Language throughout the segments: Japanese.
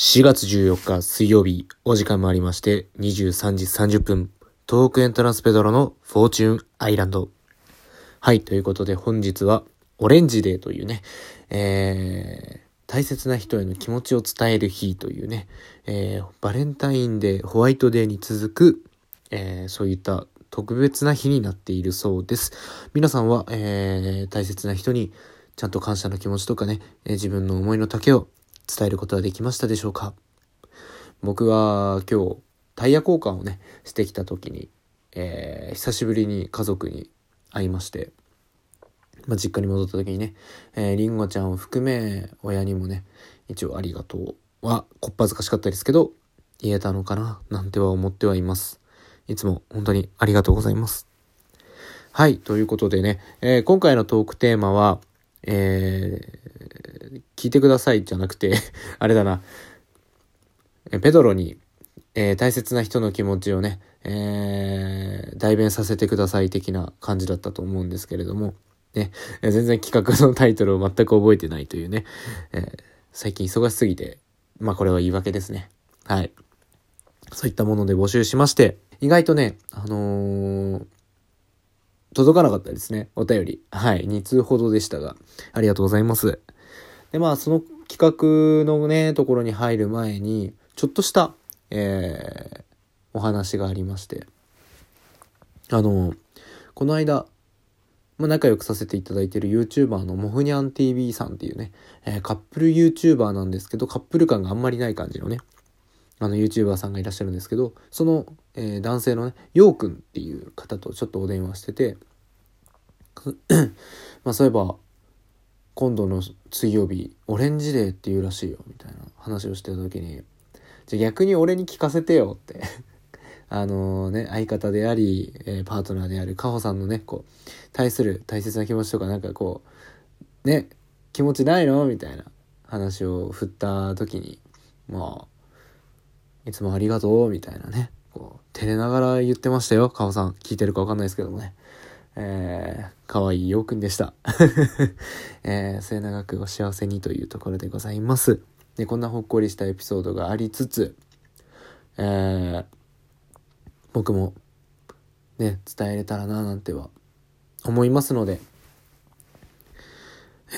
4月14日水曜日、お時間もありまして、23時30分、トークエントランスペドロのフォーチューンアイランド。はい、ということで本日は、オレンジデーというね、えー、大切な人への気持ちを伝える日というね、えー、バレンタインデー、ホワイトデーに続く、えー、そういった特別な日になっているそうです。皆さんは、えー、大切な人にちゃんと感謝の気持ちとかね、えー自分の思いの丈を伝えることはできましたでしょうか？僕は今日タイヤ交換をね、してきた時に、えー久しぶりに家族に会いまして、まあ、実家に戻った時にね、えー、りんごちゃんを含め、親にもね、一応ありがとうは、こっぱずかしかったですけど、言えたのかな、なんては思ってはいます。いつも本当にありがとうございます。はい、ということでね、えー今回のトークテーマは、えー聞いてくださいじゃなくて、あれだな、ペドロに、えー大切な人の気持ちをね、えー代弁させてください的な感じだったと思うんですけれども、ね、全然企画のタイトルを全く覚えてないというね、えー最近忙しすぎて、まあこれは言い訳ですね。はい。そういったもので募集しまして、意外とね、あのー届かなかったですね。お便り。はい。2通ほどでしたが、ありがとうございます。で、まあ、その企画のね、ところに入る前に、ちょっとした、えーお話がありまして、あの、この間、まあ、仲良くさせていただいている YouTuber のモフニャン TV さんっていうね、えーカップル YouTuber なんですけど、カップル感があんまりない感じのね、あの YouTuber さんがいらっしゃるんですけど、その、えー男性のね、ようくんっていう方とちょっとお電話してて、まあそういえば、今度の水曜日、オレンジデーっていうらしいよ、みたいな話をしてた時に、じゃあ逆に俺に聞かせてよって。あのね、相方であり、えーパートナーであるカホさんのね、こう、対する大切な気持ちとか、なんかこう、ね、気持ちないのみたいな話を振った時に、まあ、いつもありがとう、みたいなね、こう、照れながら言ってましたよ、カホさん。聞いてるかわかんないですけどもね。えー、かわいいようくんでした。えー、末永くお幸せにというところでございます。で、こんなほっこりしたエピソードがありつつ、えー、僕もね、伝えれたらななんては思いますので、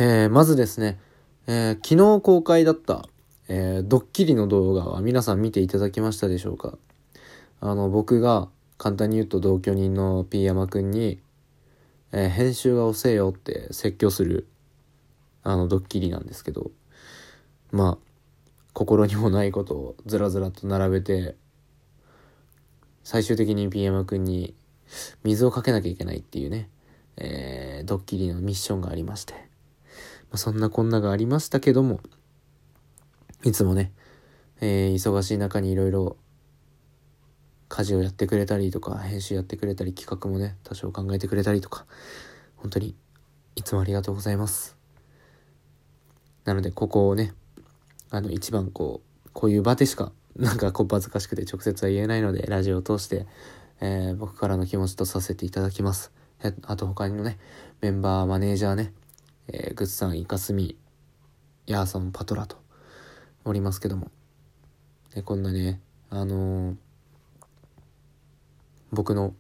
えー、まずですね、えー昨日公開だった、えードッキリの動画は皆さん見ていただきましたでしょうか？あの、僕が簡単に言うと同居人の P 山くんに、えー編集が遅えよって説教する、あの、ドッキリなんですけど、まあ、心にもないことをずらずらと並べて、最終的に P 山くんに水をかけなきゃいけないっていうね、えードッキリのミッションがありまして、まあ、そんなこんながありましたけども、いつもね、えー忙しい中にいろいろ家事をやってくれたりとか、編集やってくれたり、企画もね、多少考えてくれたりとか、本当にいつもありがとうございます。なので、ここをね、あの、一番こう、こういう場でしか、なんかこう、恥ずかしくて直接は言えないので、ラジオを通して、えー僕からの気持ちとさせていただきます。あと他にもね、メンバー、マネージャーね、えー、グッズさん、イカスミ、ヤーさん、パトラと、おりますけども。で、こんなね、あのー僕の、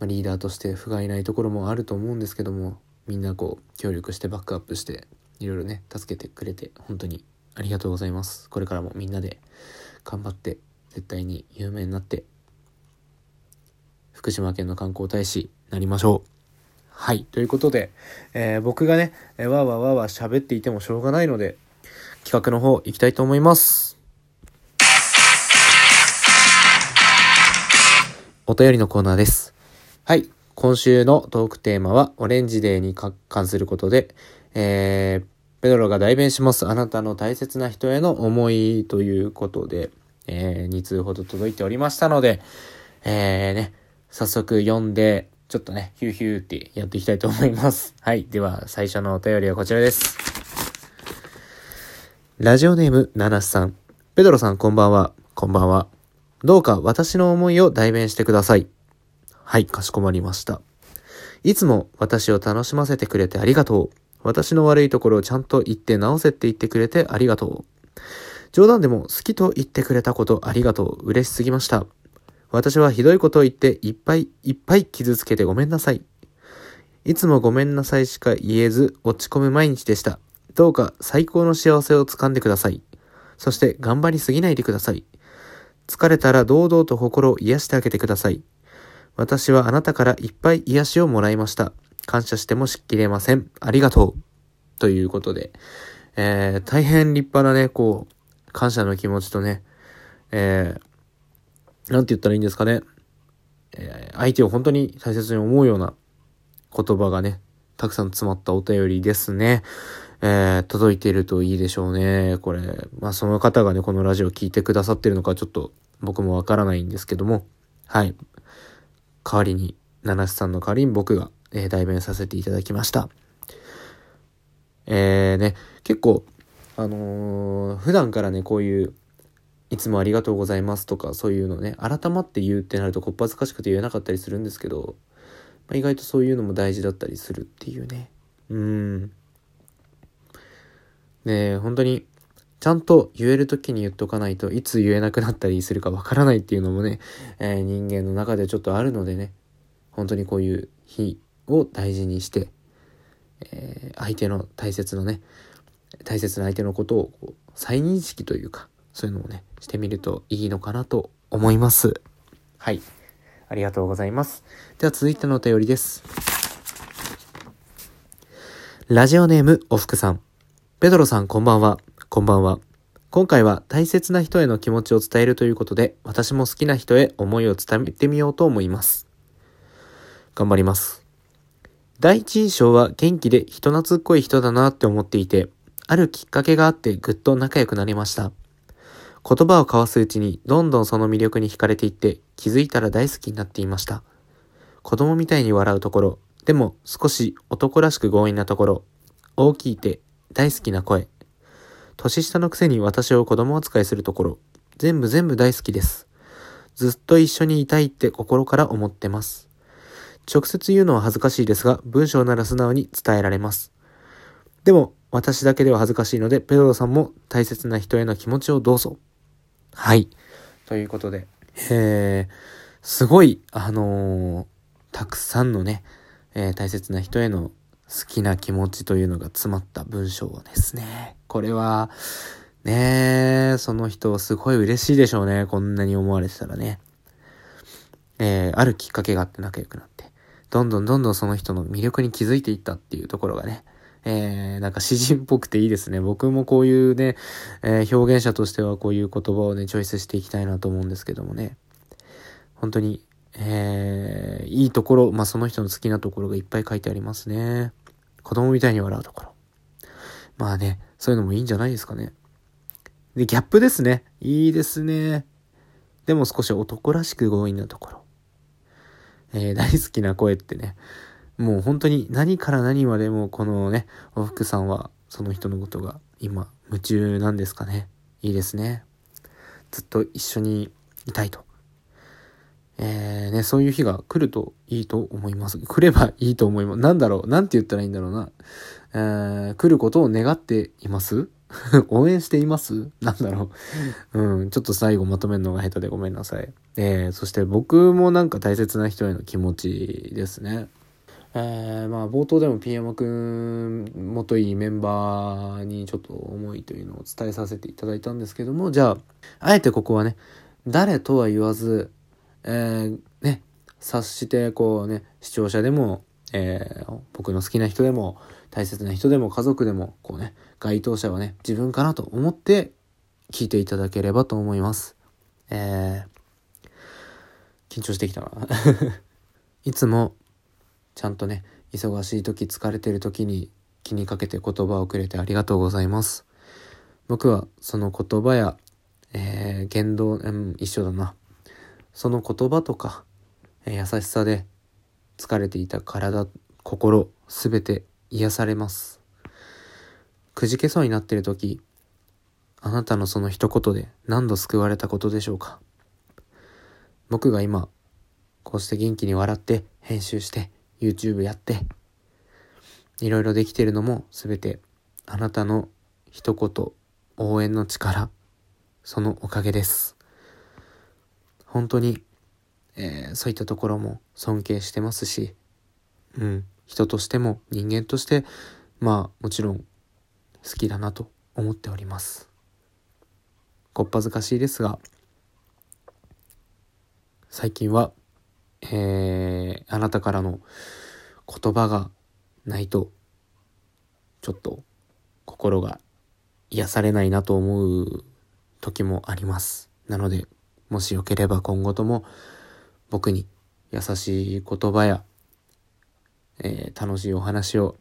リーダーとして不甲斐ないところもあると思うんですけども、みんなこう、協力してバックアップして、いろいろね、助けてくれて、本当にありがとうございます。これからもみんなで頑張って、絶対に有名になって、福島県の観光大使になりましょう。はい。ということで、えー僕がね、わわーわーわー喋っていてもしょうがないので、企画の方行きたいと思います。お便りのコーナーです。はい。今週のトークテーマは、オレンジデーに関することで、えー、ペドロが代弁します。あなたの大切な人への思いということで、えー、2通ほど届いておりましたので、えー、ね、早速読んで、ちょっとね、ヒューヒューってやっていきたいと思います。はい。では、最初のお便りはこちらです。ラジオネーム、ナナスさん。ペドロさん、こんばんは。こんばんは。どうか私の思いを代弁してください。はい、かしこまりました。いつも私を楽しませてくれてありがとう。私の悪いところをちゃんと言って直せって言ってくれてありがとう。冗談でも好きと言ってくれたことありがとう。嬉しすぎました。私はひどいことを言っていっぱいいっぱい傷つけてごめんなさい。いつもごめんなさいしか言えず落ち込む毎日でした。どうか最高の幸せをつかんでください。そして頑張りすぎないでください。疲れたら堂々と心を癒してあげてください。私はあなたからいっぱい癒しをもらいました。感謝してもしきれません。ありがとう。ということで、えー、大変立派なね、こう、感謝の気持ちとね、えー、なんて言ったらいいんですかね。えー、相手を本当に大切に思うような言葉がね、たくさん詰まったお便りですね。えー、届いているといいでしょうね。これ、まあその方がね、このラジオ聞いてくださってるのかちょっと僕もわからないんですけども、はい。代わりに、七瀬さんの代わりに僕が、えー、代弁させていただきました。えー、ね、結構、あのー、普段からね、こういう、いつもありがとうございますとか、そういうのね、改まって言うってなるとこっぱずかしくて言えなかったりするんですけど、まあ、意外とそういうのも大事だったりするっていうね。うん。ね本当に、ちゃんと言える時に言っとかないといつ言えなくなったりするかわからないっていうのもね、えー、人間の中でちょっとあるのでね、本当にこういう日を大事にして、えー、相手の大切なね、大切な相手のことをこ再認識というか、そういうのをね、してみるといいのかなと思います。はい。ありがとうございます。では続いてのお便りです。ラジオネームおふくさん。ペドロさんこんばんは。こんばんは。今回は大切な人への気持ちを伝えるということで、私も好きな人へ思いを伝えてみようと思います。頑張ります。第一印象は元気で人懐っこい人だなって思っていて、あるきっかけがあってぐっと仲良くなりました。言葉を交わすうちにどんどんその魅力に惹かれていって気づいたら大好きになっていました。子供みたいに笑うところ、でも少し男らしく強引なところ、大きい手、大好きな声、年下のくせに私を子供扱いするところ、全部全部大好きです。ずっと一緒にいたいって心から思ってます。直接言うのは恥ずかしいですが、文章なら素直に伝えられます。でも、私だけでは恥ずかしいので、ペドロさんも大切な人への気持ちをどうぞ。はい。ということで、えー、すごい、あのー、たくさんのね、えー、大切な人への好きな気持ちというのが詰まった文章ですね。これは、ねえその人すごい嬉しいでしょうね。こんなに思われてたらね。えー、あるきっかけがあって仲良くなって、どんどんどんどんその人の魅力に気づいていったっていうところがね、えー、なんか詩人っぽくていいですね。僕もこういうね、えー、表現者としてはこういう言葉をね、チョイスしていきたいなと思うんですけどもね。本当に、えー、いいところ、まあ、その人の好きなところがいっぱい書いてありますね。子供みたいに笑うところ。まあね、そういうのもいいんじゃないですかね。で、ギャップですね。いいですね。でも少し男らしく強引なところ。えー、大好きな声ってね、もう本当に何から何までもこのね、おふくさんはその人のことが今夢中なんですかね。いいですね。ずっと一緒にいたいと。えー、ね、そういう日が来るといいと思います。来ればいいと思います。なんだろうなんて言ったらいいんだろうな。えー、来ることを願っています？応援しています？なんだろう。うん、ちょっと最後まとめるのが下手でごめんなさい。えー、そして僕もなんか大切な人への気持ちですね。えー、まあ冒頭でも P 山くんもといいメンバーにちょっと思いというのを伝えさせていただいたんですけどもじゃああえてここはね誰とは言わず、えー、ね察してこうね視聴者でも、えー、僕の好きな人でも大切な人でも家族でもこうね該当者はね自分かなと思って聞いていただければと思いますえー、緊張してきたな いつもちゃんとね、忙しい時、疲れてる時に気にかけて言葉をくれてありがとうございます。僕はその言葉や、えー、言動、うん、一緒だな。その言葉とか、え、優しさで疲れていた体、心、すべて癒されます。くじけそうになっている時、あなたのその一言で何度救われたことでしょうか？僕が今、こうして元気に笑って編集して YouTube やって、いろいろできているのも全てあなたの一言、応援の力そのおかげです。本当に、えー、そういったところも尊敬してますし、うん、人としても人間として、まあもちろん好きだなと思っております。こっぱずかしいですが、最近は、えー、あなたからの言葉がないと、ちょっと心が癒されないなと思う時もあります。なので、もしよければ今後とも僕に優しい言葉や、えー、楽しいお話を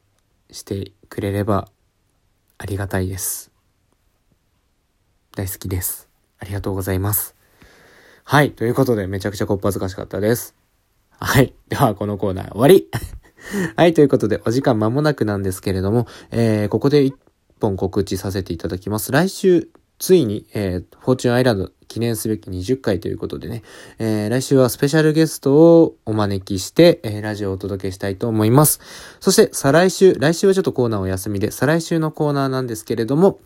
してくれればありがたいです。大好きです。ありがとうございます。はい。ということで、めちゃくちゃこっぱずかしかったです。はい。では、このコーナー終わり はい。ということで、お時間間もなくなんですけれども、えー、ここで一本告知させていただきます。来週、ついに、えー、フォーチュンアイランド記念すべき20回ということでね、えー、来週はスペシャルゲストをお招きして、えー、ラジオをお届けしたいと思います。そして、再来週、来週はちょっとコーナーお休みで、再来週のコーナーなんですけれども、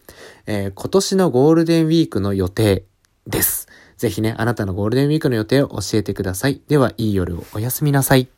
えー、今年のゴールデンウィークの予定です。ぜひね、あなたのゴールデンウィークの予定を教えてください。では、いい夜をおやすみなさい。